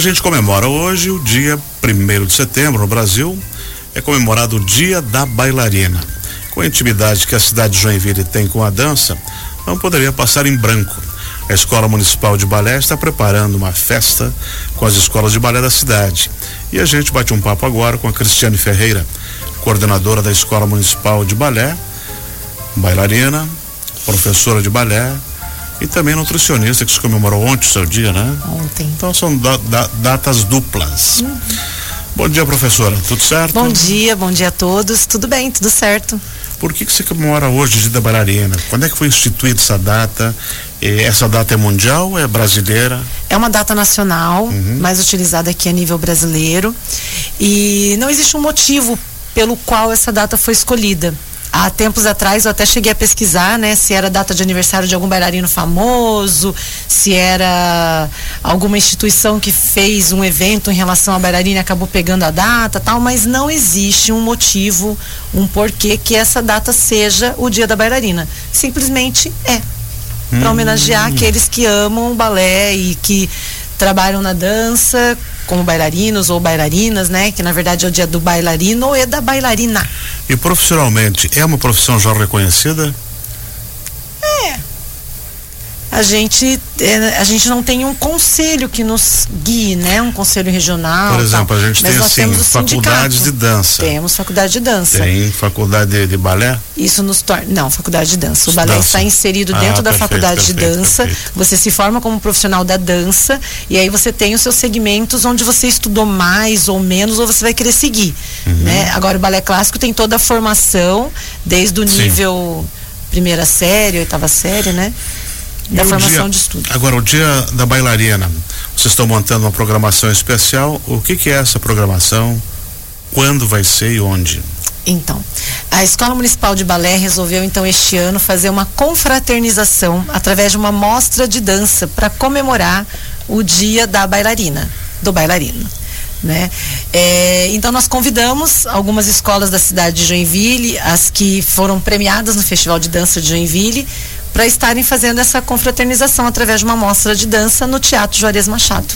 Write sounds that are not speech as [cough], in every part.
A gente comemora hoje o dia 1 de setembro no Brasil, é comemorado o Dia da Bailarina. Com a intimidade que a cidade de Joinville tem com a dança, não poderia passar em branco. A Escola Municipal de Balé está preparando uma festa com as escolas de balé da cidade. E a gente bate um papo agora com a Cristiane Ferreira, coordenadora da Escola Municipal de Balé, bailarina, professora de balé e também nutricionista que se comemorou ontem o seu dia, né? Ontem. Então são da, da, datas duplas. Uhum. Bom dia, professora. Tudo certo? Bom dia, bom dia a todos. Tudo bem, tudo certo. Por que, que você comemora hoje o Dia da Bailarina? Quando é que foi instituída essa data? essa data é mundial, é brasileira? É uma data nacional, uhum. mais utilizada aqui a nível brasileiro. E não existe um motivo pelo qual essa data foi escolhida há tempos atrás eu até cheguei a pesquisar, né, se era data de aniversário de algum bailarino famoso, se era alguma instituição que fez um evento em relação à bailarina e acabou pegando a data, tal, mas não existe um motivo, um porquê que essa data seja o Dia da Bailarina. Simplesmente é. Para hum. homenagear aqueles que amam o balé e que trabalham na dança como bailarinos ou bailarinas, né? Que na verdade é o dia do bailarino ou é da bailarina. E profissionalmente, é uma profissão já reconhecida? A gente é, a gente não tem um conselho que nos guie, né? Um conselho regional. Por exemplo, a gente Mas tem assim faculdades de dança. Temos faculdade de dança. Tem faculdade de, de balé? Isso nos torna não faculdade de dança. O balé dança. está inserido dentro ah, da perfeito, faculdade perfeito, de dança. Perfeito. Você se forma como profissional da dança e aí você tem os seus segmentos onde você estudou mais ou menos ou você vai querer seguir, uhum. né? Agora o balé clássico tem toda a formação desde o nível Sim. primeira série, oitava série, né? Da formação dia, de estudo. Agora, o dia da bailarina, vocês estão montando uma programação especial. O que, que é essa programação? Quando vai ser e onde? Então, a Escola Municipal de Balé resolveu então este ano fazer uma confraternização através de uma mostra de dança para comemorar o Dia da Bailarina, do bailarino. Né? É, então nós convidamos algumas escolas da cidade de Joinville, as que foram premiadas no Festival de Dança de Joinville, para estarem fazendo essa confraternização através de uma mostra de dança no Teatro Juarez Machado.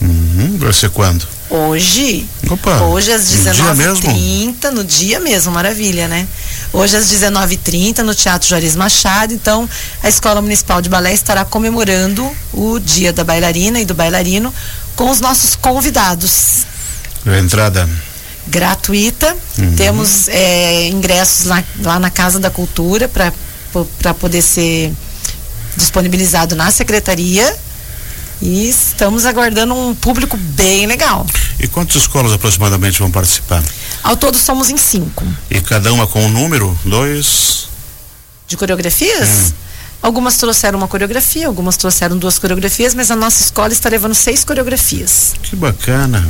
Uhum, vai ser quando? Hoje. Opa, hoje às 19h30, no dia mesmo, maravilha, né? Hoje às 19h30 no Teatro Juarez Machado. Então, a Escola Municipal de Balé estará comemorando o Dia da Bailarina e do Bailarino com os nossos convidados. A entrada gratuita. Uhum. Temos é, ingressos lá, lá na Casa da Cultura para para poder ser disponibilizado na secretaria e estamos aguardando um público bem legal. E quantas escolas aproximadamente vão participar? Ao todo somos em cinco. E cada uma com um número? Dois? De coreografias? Hum. Algumas trouxeram uma coreografia, algumas trouxeram duas coreografias, mas a nossa escola está levando seis coreografias. Que bacana.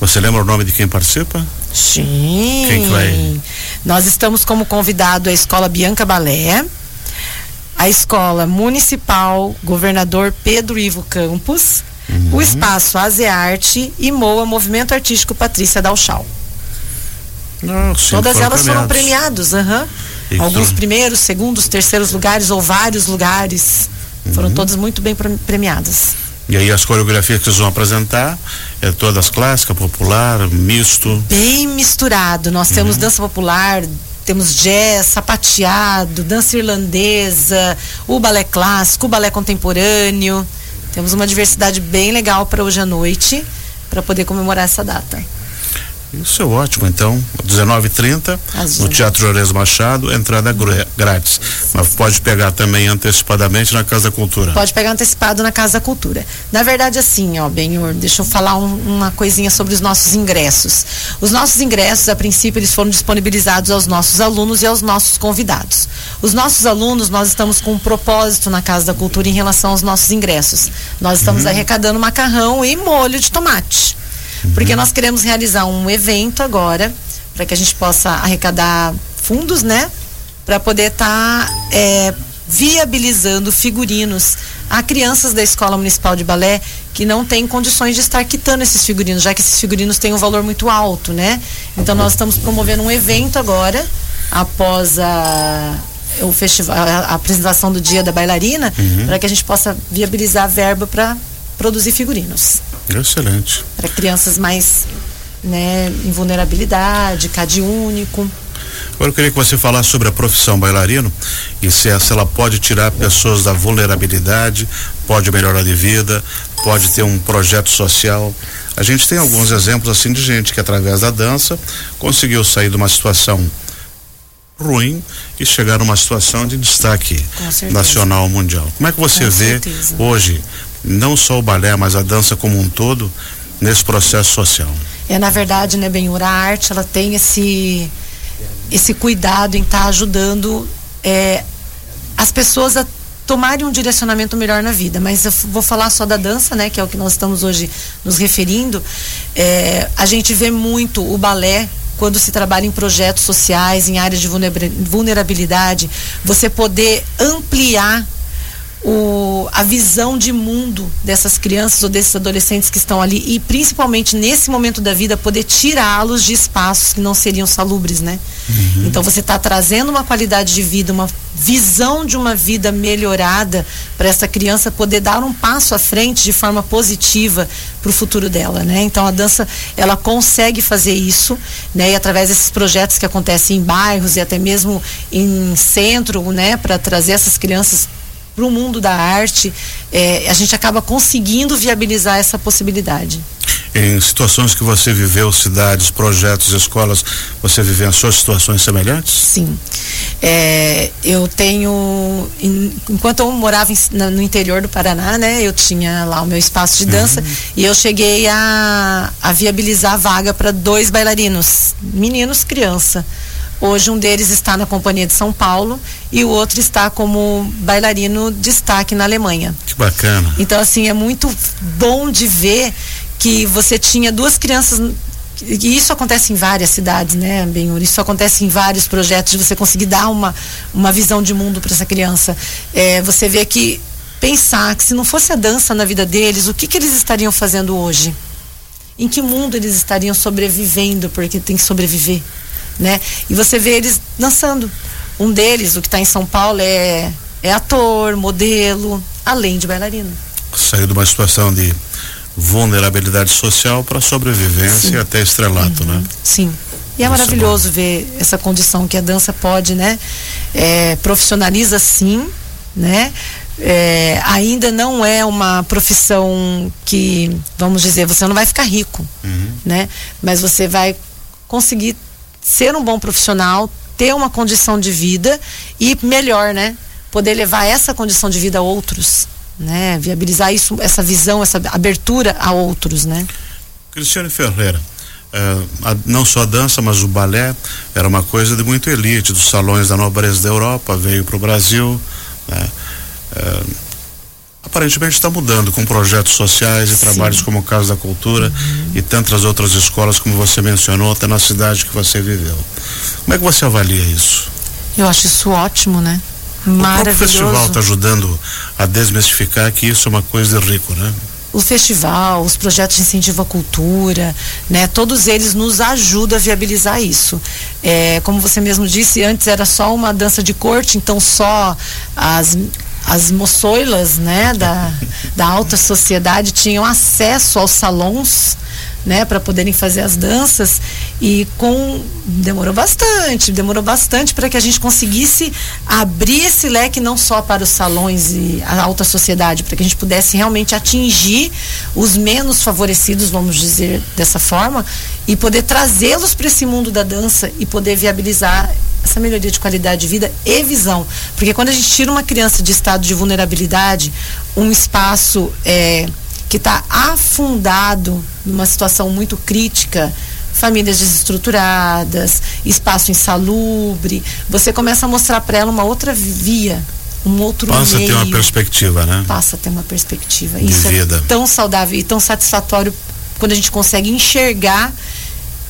Você lembra o nome de quem participa? Sim. Quem que vai? Nós estamos como convidado a Escola Bianca Balé, a Escola Municipal Governador Pedro Ivo Campos, uhum. o Espaço Azearte e MOA Movimento Artístico Patrícia Dalchal. Todas elas foram premiadas, uhum. Alguns primeiros, segundos, terceiros lugares ou vários lugares. Uhum. Foram todas muito bem premiadas. E aí as coreografias que vocês vão apresentar é todas clássicas, popular, misto? Bem misturado. Nós temos uhum. dança popular, temos jazz, sapateado, dança irlandesa, o balé clássico, o balé contemporâneo. Temos uma diversidade bem legal para hoje à noite, para poder comemorar essa data. Isso é ótimo, então, 19h30 no Teatro Juarez Machado, entrada grátis. Mas pode pegar também antecipadamente na Casa da Cultura. Pode pegar antecipado na Casa da Cultura. Na verdade, assim, ó, Benhor, deixa eu falar um, uma coisinha sobre os nossos ingressos. Os nossos ingressos, a princípio, eles foram disponibilizados aos nossos alunos e aos nossos convidados. Os nossos alunos, nós estamos com um propósito na Casa da Cultura em relação aos nossos ingressos. Nós estamos uhum. arrecadando macarrão e molho de tomate porque nós queremos realizar um evento agora para que a gente possa arrecadar fundos, né? Para poder estar tá, é, viabilizando figurinos a crianças da Escola Municipal de Balé que não têm condições de estar quitando esses figurinos, já que esses figurinos têm um valor muito alto, né? Então nós estamos promovendo um evento agora, após a, o festival, a, a apresentação do Dia da Bailarina, uhum. para que a gente possa viabilizar verba para produzir figurinos. Excelente. Para crianças mais né, em vulnerabilidade, CAD único. Agora eu queria que você falasse sobre a profissão bailarino e se essa ela pode tirar pessoas da vulnerabilidade, pode melhorar de vida, pode ter um projeto social. A gente tem alguns exemplos assim de gente que através da dança conseguiu sair de uma situação ruim e chegar numa situação de destaque nacional mundial. Como é que você Com vê certeza. hoje não só o balé, mas a dança como um todo nesse processo social? É na verdade, né, Benhur, a arte ela tem esse esse cuidado em estar tá ajudando é, as pessoas a tomarem um direcionamento melhor na vida. Mas eu vou falar só da dança, né, que é o que nós estamos hoje nos referindo. É, a gente vê muito o balé quando se trabalha em projetos sociais, em áreas de vulnerabilidade, você poder ampliar o, a visão de mundo dessas crianças ou desses adolescentes que estão ali e principalmente nesse momento da vida poder tirá-los de espaços que não seriam salubres, né? Uhum. Então você está trazendo uma qualidade de vida, uma visão de uma vida melhorada para essa criança poder dar um passo à frente de forma positiva para o futuro dela, né? Então a dança ela consegue fazer isso, né? E através desses projetos que acontecem em bairros e até mesmo em centro, né? Para trazer essas crianças para o mundo da arte, é, a gente acaba conseguindo viabilizar essa possibilidade. Em situações que você viveu, cidades, projetos, escolas, você vivenciou situações semelhantes? Sim. É, eu tenho, enquanto eu morava em, no interior do Paraná, né, eu tinha lá o meu espaço de dança uhum. e eu cheguei a, a viabilizar a vaga para dois bailarinos, meninos, criança. Hoje um deles está na Companhia de São Paulo e o outro está como bailarino destaque na Alemanha. Que bacana. Então assim, é muito bom de ver que você tinha duas crianças e isso acontece em várias cidades, né, Benhur? Isso acontece em vários projetos de você conseguir dar uma, uma visão de mundo para essa criança. É, você vê que pensar que se não fosse a dança na vida deles, o que, que eles estariam fazendo hoje? Em que mundo eles estariam sobrevivendo? Porque tem que sobreviver né? E você vê eles dançando. Um deles, o que está em São Paulo, é, é ator, modelo, além de bailarino. Saiu de uma situação de vulnerabilidade social para sobrevivência Sim. e até estrelato, uhum. né? Sim. E é Isso maravilhoso é ver essa condição que a dança pode, né? É, profissionaliza sim, né? É, ainda não é uma profissão que, vamos dizer, você não vai ficar rico, uhum. né? Mas você vai conseguir ser um bom profissional, ter uma condição de vida e melhor, né? Poder levar essa condição de vida a outros, né? Viabilizar isso, essa visão, essa abertura a outros, né? Cristiane Ferreira, é, a, não só a dança, mas o balé era uma coisa de muito elite, dos salões da nobreza da Europa, veio para o Brasil, né? É, aparentemente está mudando com projetos sociais e Sim. trabalhos como o Casa da Cultura uhum. e tantas outras escolas como você mencionou, até na cidade que você viveu. Como é que você avalia isso? Eu acho isso ótimo, né? Maravilhoso. O festival está ajudando a desmistificar que isso é uma coisa de rico, né? o festival, os projetos de incentivo à cultura, né? Todos eles nos ajudam a viabilizar isso. É, como você mesmo disse, antes era só uma dança de corte, então só as as moçoilas né, da, da alta sociedade tinham acesso aos salões né, para poderem fazer as danças e com demorou bastante, demorou bastante para que a gente conseguisse abrir esse leque não só para os salões e a alta sociedade, para que a gente pudesse realmente atingir os menos favorecidos, vamos dizer dessa forma, e poder trazê-los para esse mundo da dança e poder viabilizar essa melhoria de qualidade de vida e visão. Porque quando a gente tira uma criança de estado de vulnerabilidade, um espaço é, que está afundado numa situação muito crítica, famílias desestruturadas, espaço insalubre, você começa a mostrar para ela uma outra via, um outro Passa meio. a ter uma perspectiva, né? Passa a ter uma perspectiva. De Isso é vida. é tão saudável e tão satisfatório quando a gente consegue enxergar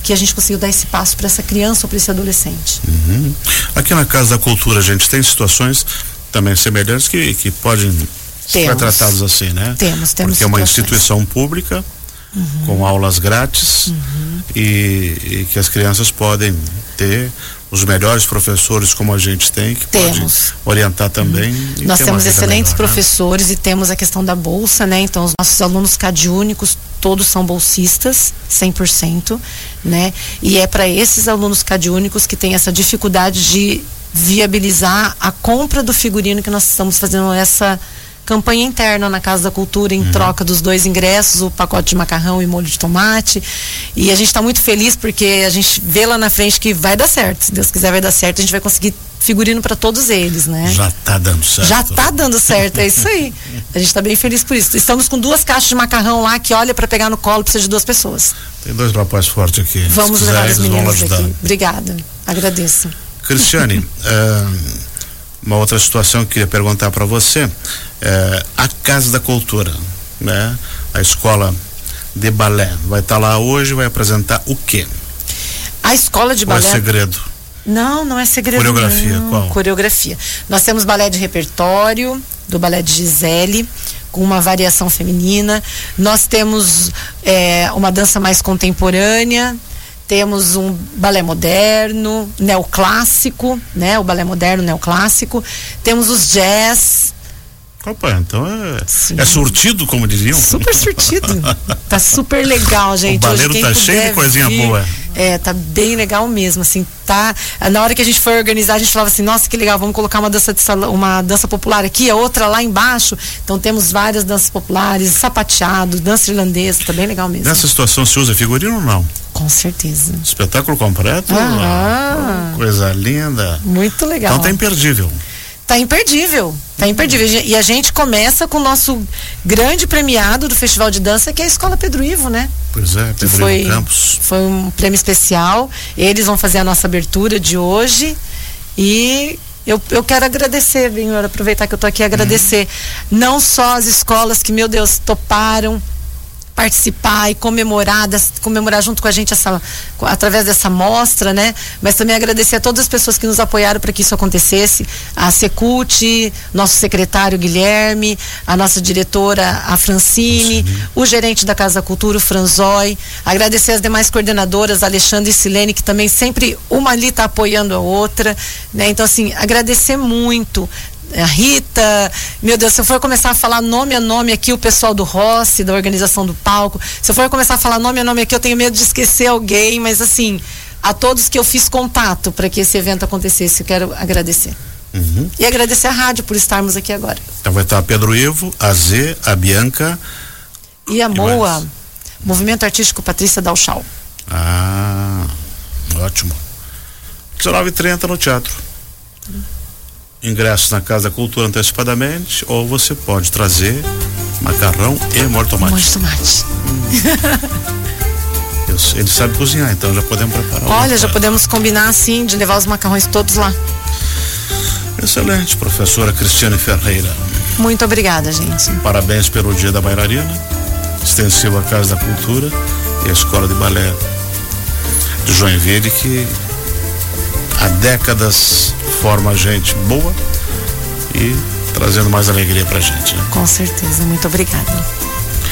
que a gente conseguiu dar esse passo para essa criança ou para esse adolescente. Uhum. Aqui na Casa da Cultura, a gente tem situações também semelhantes que, que podem temos. ser tratados assim, né? Temos, temos. Porque é uma instituição pública uhum. com aulas grátis uhum. e, e, que as crianças podem ter os melhores professores como a gente tem, que temos. pode orientar também. Uhum. Nós temos excelentes melhor, né? professores né? e temos a questão da bolsa, né? Então os nossos alunos cadiúnicos todos são bolsistas, 100%, né? E é para esses alunos cadiúnicos que tem essa dificuldade de viabilizar a compra do figurino que nós estamos fazendo essa campanha interna na Casa da Cultura em uhum. troca dos dois ingressos, o pacote de macarrão e molho de tomate. E a gente está muito feliz porque a gente vê lá na frente que vai dar certo. Se Deus quiser vai dar certo, a gente vai conseguir figurino para todos eles, né? Já está dando certo. Já está dando certo, é isso aí. [laughs] A gente está bem feliz por isso. Estamos com duas caixas de macarrão lá que olha para pegar no colo precisa de duas pessoas. Tem dois rapazes fortes aqui. Vamos levar as meninas aqui. Obrigada. Agradeço. Cristiane, uh, [laughs] uma outra situação que eu queria perguntar para você é, a Casa da Cultura, né? A escola de balé vai estar tá lá hoje, vai apresentar o quê? A escola de balé. Ou é segredo? Não, não é segredo. Coreografia, não. qual? Coreografia. Nós temos balé de repertório, do balé de Gisele, com uma variação feminina. Nós temos é, uma dança mais contemporânea, temos um balé moderno, neoclássico, né? O balé moderno, neoclássico. Temos os jazz, Opa, então é, é surtido, como diziam. Super surtido. [laughs] tá super legal, gente. O baleiro Hoje, tá cheio de coisinha vir, boa. É, tá bem legal mesmo, assim, tá. Na hora que a gente foi organizar, a gente falava assim, nossa, que legal, vamos colocar uma dança salão, uma dança popular aqui, a outra lá embaixo. Então temos várias danças populares, sapateado, dança irlandesa, tá bem legal mesmo. Nessa situação se usa figurino ou não? Com certeza. Espetáculo completo? Ah, coisa linda. Muito legal. Então tá imperdível. Tá imperdível. Tá imperdível. E a gente começa com o nosso grande premiado do Festival de Dança, que é a Escola Pedro Ivo, né? Pois é, Pedro foi, Ivo Campos. Foi um prêmio especial. Eles vão fazer a nossa abertura de hoje. E eu, eu quero agradecer, Benhor, aproveitar que eu tô aqui agradecer. Uhum. Não só as escolas que, meu Deus, toparam participar e comemorar, comemorar junto com a gente essa, através dessa mostra, né? Mas também agradecer a todas as pessoas que nos apoiaram para que isso acontecesse, a Secult, nosso secretário Guilherme, a nossa diretora a Francine, o gerente da Casa da Cultura, o Franzói, agradecer as demais coordenadoras, Alexandre e Silene, que também sempre uma ali está apoiando a outra, né? Então assim, agradecer muito a Rita, meu Deus, se eu for começar a falar nome a nome aqui, o pessoal do Rossi, da organização do palco, se eu for começar a falar nome a nome aqui, eu tenho medo de esquecer alguém, mas assim, a todos que eu fiz contato para que esse evento acontecesse, eu quero agradecer. Uhum. E agradecer a rádio por estarmos aqui agora. Então vai estar Pedro Ivo, a Z, a Bianca. E a MOA, Movimento Artístico Patrícia Dalchal. Ah, ótimo. 19h30 no teatro. Ingressos na Casa da Cultura antecipadamente ou você pode trazer macarrão e molho tomate. Molho tomate. [laughs] Hum. ele sabe cozinhar, então já podemos preparar. Olha, já podemos combinar assim de levar os macarrões todos lá. Excelente, professora Cristiane Ferreira. Muito obrigada, gente. Parabéns pelo Dia da Bailarina, extensivo à Casa da Cultura e a Escola de Balé de Joinville que há décadas forma gente boa e trazendo mais alegria pra gente. Né? Com certeza, muito obrigada.